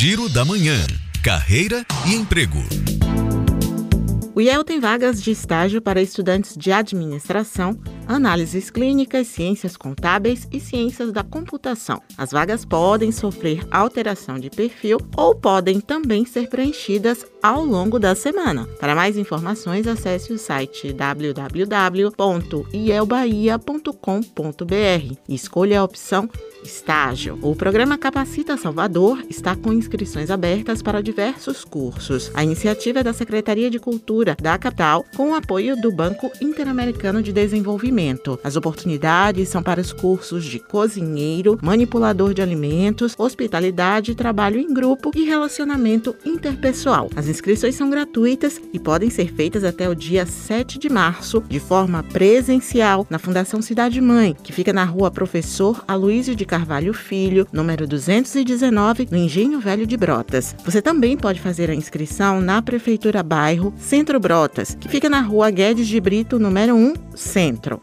Giro da Manhã. Carreira e emprego. O IEL tem vagas de estágio para estudantes de administração, análises clínicas, ciências contábeis e ciências da computação. As vagas podem sofrer alteração de perfil ou podem também ser preenchidas ao longo da semana. Para mais informações, acesse o site www.ielbahia.com.br e escolha a opção Estágio. O programa Capacita Salvador está com inscrições abertas para diversos cursos. A iniciativa é da Secretaria de Cultura da capital, com o apoio do Banco Interamericano de Desenvolvimento. As oportunidades são para os cursos de cozinheiro, manipulador de alimentos, hospitalidade, trabalho em grupo e relacionamento interpessoal. As inscrições são gratuitas e podem ser feitas até o dia 7 de março, de forma presencial, na Fundação Cidade Mãe, que fica na rua Professor Aloysio de Carvalho Filho, número 219, no Engenho Velho de Brotas. Você também pode fazer a inscrição na Prefeitura Bairro Centro Brotas, que fica na rua Guedes de Brito, número 1, Centro.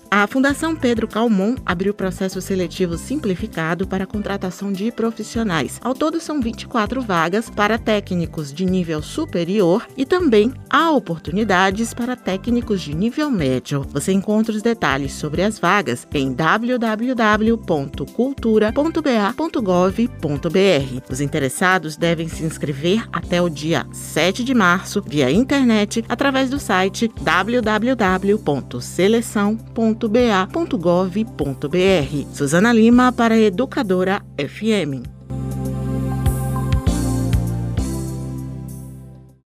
A Fundação Pedro Calmon abriu processo seletivo simplificado para a contratação de profissionais. Ao todo, são 24 vagas para técnicos de nível superior e também há oportunidades para técnicos de nível médio. Você encontra os detalhes sobre as vagas em www.cultura.ba.gov.br. Os interessados devem se inscrever até o dia 7 de março via internet através do site www.seleção.com ba.gov.br. Suzana Lima para Educadora FM.